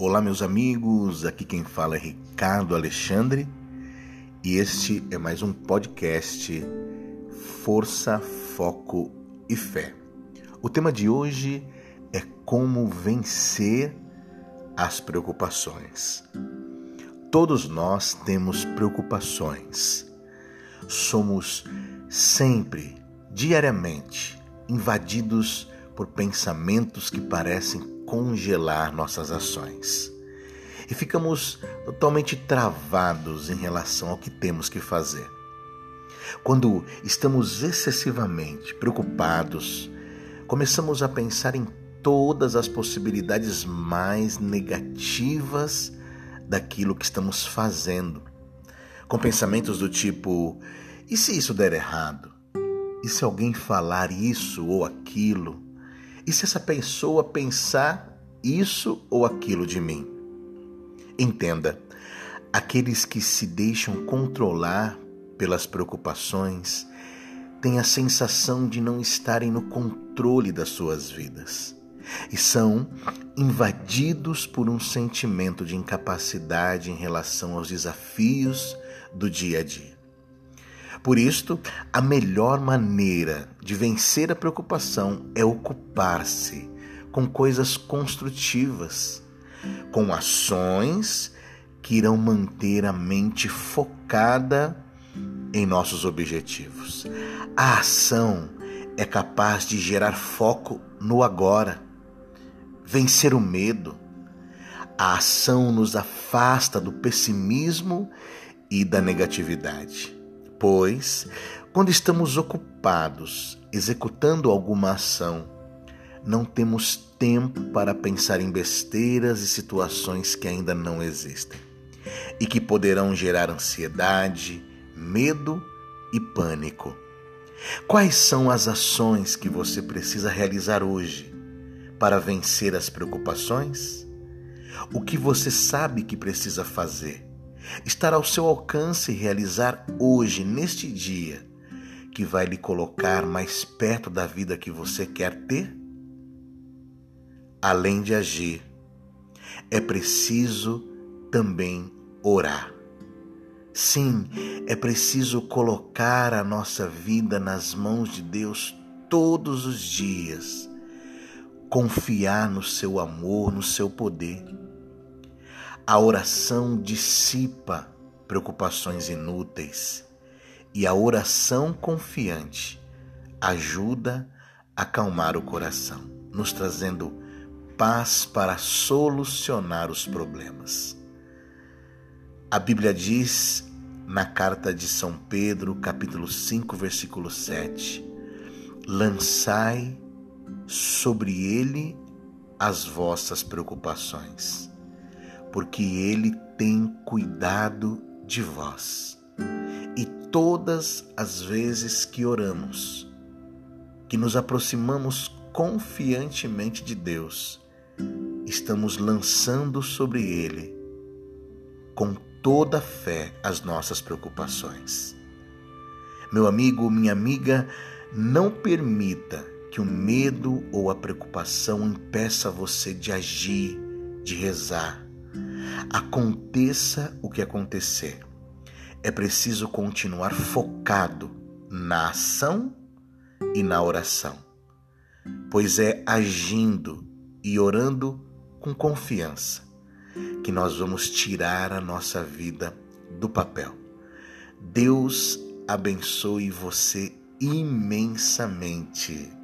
Olá, meus amigos. Aqui quem fala é Ricardo Alexandre e este é mais um podcast Força, Foco e Fé. O tema de hoje é como vencer as preocupações. Todos nós temos preocupações. Somos sempre, diariamente, invadidos por pensamentos que parecem congelar nossas ações. E ficamos totalmente travados em relação ao que temos que fazer. Quando estamos excessivamente preocupados, começamos a pensar em todas as possibilidades mais negativas daquilo que estamos fazendo. Com pensamentos do tipo: e se isso der errado? E se alguém falar isso ou aquilo? E se essa pessoa pensar isso ou aquilo de mim? Entenda, aqueles que se deixam controlar pelas preocupações têm a sensação de não estarem no controle das suas vidas e são invadidos por um sentimento de incapacidade em relação aos desafios do dia a dia. Por isto, a melhor maneira de vencer a preocupação é ocupar-se com coisas construtivas, com ações que irão manter a mente focada em nossos objetivos. A ação é capaz de gerar foco no agora, vencer o medo. A ação nos afasta do pessimismo e da negatividade. Pois, quando estamos ocupados executando alguma ação, não temos tempo para pensar em besteiras e situações que ainda não existem e que poderão gerar ansiedade, medo e pânico. Quais são as ações que você precisa realizar hoje para vencer as preocupações? O que você sabe que precisa fazer? Estar ao seu alcance realizar hoje, neste dia, que vai lhe colocar mais perto da vida que você quer ter? Além de agir, é preciso também orar. Sim, é preciso colocar a nossa vida nas mãos de Deus todos os dias, confiar no seu amor, no seu poder a oração dissipa preocupações inúteis e a oração confiante ajuda a acalmar o coração, nos trazendo paz para solucionar os problemas. A Bíblia diz na carta de São Pedro, capítulo 5, versículo 7: Lançai sobre ele as vossas preocupações porque Ele tem cuidado de vós. E todas as vezes que oramos, que nos aproximamos confiantemente de Deus, estamos lançando sobre Ele, com toda fé, as nossas preocupações. Meu amigo, minha amiga, não permita que o medo ou a preocupação impeça você de agir, de rezar, Aconteça o que acontecer, é preciso continuar focado na ação e na oração, pois é agindo e orando com confiança que nós vamos tirar a nossa vida do papel. Deus abençoe você imensamente.